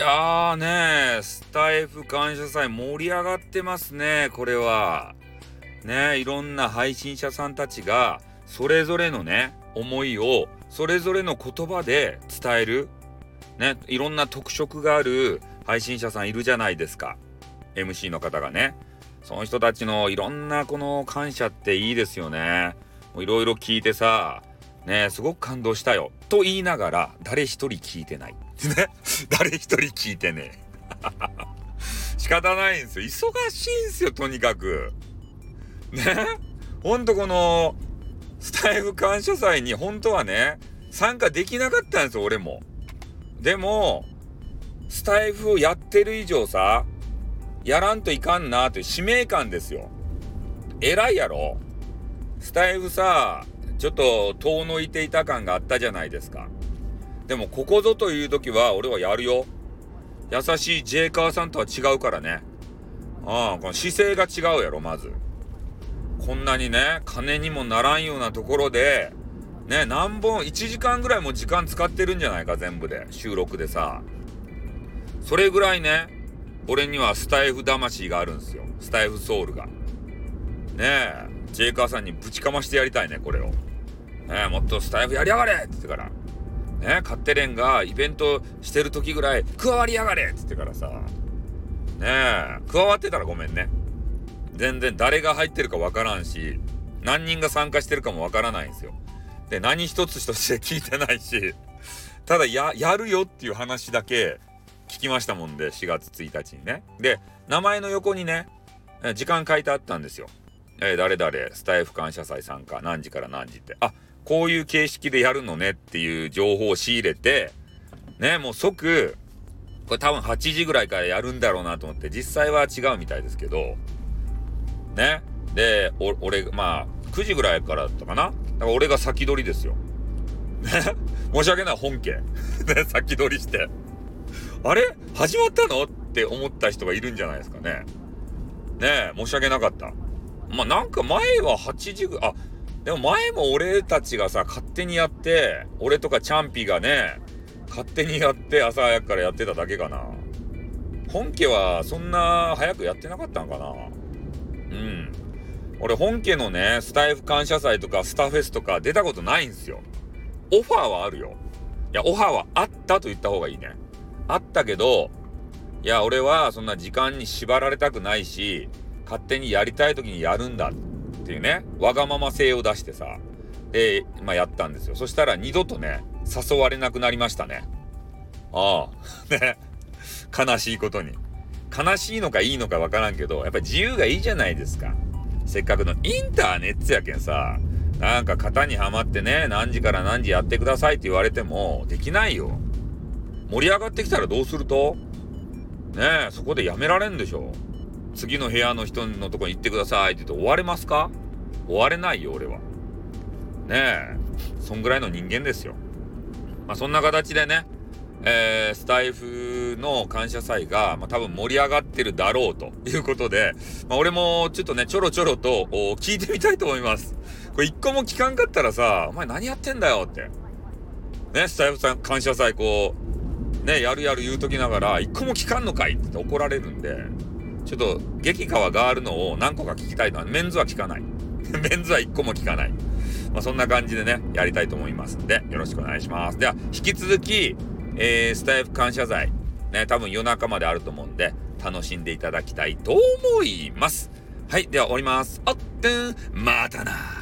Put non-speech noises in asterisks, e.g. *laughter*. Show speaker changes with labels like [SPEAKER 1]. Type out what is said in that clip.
[SPEAKER 1] やーねスタイフ感謝祭盛り上がってますねこれは。ねいろんな配信者さんたちがそれぞれのね思いをそれぞれの言葉で伝える。ねいろんな特色がある配信者さんいるじゃないですか。MC の方がね。その人たちのいろんなこの感謝っていいですよね。いろいろ聞いてさねすごく感動したよ。と言いながら誰一人聞いてない。*laughs* ね誰一人聞いてね *laughs* 仕方ないんですよ。忙しいんですよとにかく。ねほんとこのスタイフ感謝祭に本当はね参加できなかったんですよ俺も。でもスタイフをやってる以上さやらんといかんなっていう使命感ですよ。偉いやろ。スタイフさちょっと遠のいていた感があったじゃないですか。でもここぞという時は俺はやるよ。優しいジェイカーさんとは違うからね。ああこの姿勢が違うやろまず。こんなにね金にもならんようなところでね何本1時間ぐらいも時間使ってるんじゃないか全部で収録でさ。それぐらいね俺にはスタイフ魂があるんですよ。スタイフソウルが。ねえジェイカーさんにぶちかましてやりたいねこれを。ねもっとスタイフやりやがれって言ってからねカッテレンがイベントしてる時ぐらい加わりやがれって言ってからさね加わってたらごめんね全然誰が入ってるかわからんし、何人が参加してるかもわからないんですよ。で、何一つとして聞いてないし、ただや、やるよっていう話だけ聞きましたもんで、4月1日にね。で、名前の横にね、時間書いてあったんですよ。えー、誰々、スタイフ感謝祭参加、何時から何時って。あ、こういう形式でやるのねっていう情報を仕入れて、ね、もう即、これ多分8時ぐらいからやるんだろうなと思って、実際は違うみたいですけど、ね。で、俺、まあ、9時ぐらいからだったかな。だから俺が先取りですよ。ね。*laughs* 申し訳ない、本家。*laughs* ね、先取りして。あれ？始まったの？って思った人がいるんじゃないですかね。ねえ申し訳なかった。まあ、なんか前は8時ぐ、あ、でも前も俺たちがさ、勝手にやって、俺とかチャンピがね、勝手にやって朝早くからやってただけかな。本家はそんな早くやってなかったんかな。うん。俺本家のね、スタイフ感謝祭とかスタフェスとか出たことないんすよ。オファーはあるよ。いや、オファーはあったと言った方がいいね。あったけど、いや、俺はそんな時間に縛られたくないし、勝手にやりたい時にやるんだっていうね、わがまま性を出してさ、で、まあやったんですよ。そしたら二度とね、誘われなくなりましたね。ああ、*laughs* ね。悲しいことに。悲しいのかいいのかわからんけど、やっぱ自由がいいじゃないですか。せっかくのインターネットやけんさ、なんか型にはまってね、何時から何時やってくださいって言われても、できないよ。盛り上がってきたらどうすると？ねえ、そこでやめられんでしょ。次の部屋の人のとこに行ってくださいって言って終われますか？終われないよ、俺は。ねえ、そんぐらいの人間ですよ。まあそんな形でね、えー、スタイフの感謝祭が、まあ、多分盛り上がってるだろうということで、まあ、俺もちょっとね、ちょろちょろと聞いてみたいと思います。これ一個も聞かんかったらさ、お前何やってんだよって。ね、スタイフさん感謝祭こう、ね、やるやる言うときながら、一個も聞かんのかいって怒られるんで、ちょっと激川があるのを何個か聞きたいのは、メンズは聞かない。*laughs* メンズは一個も聞かない。まあ、そんな感じでね、やりたいと思いますんで、よろしくお願いします。では、引き続き、えー、スタイフ感謝祭、ね、多分夜中まであると思うんで、楽しんでいただきたいと思います。はい、では終わります。あってん、またな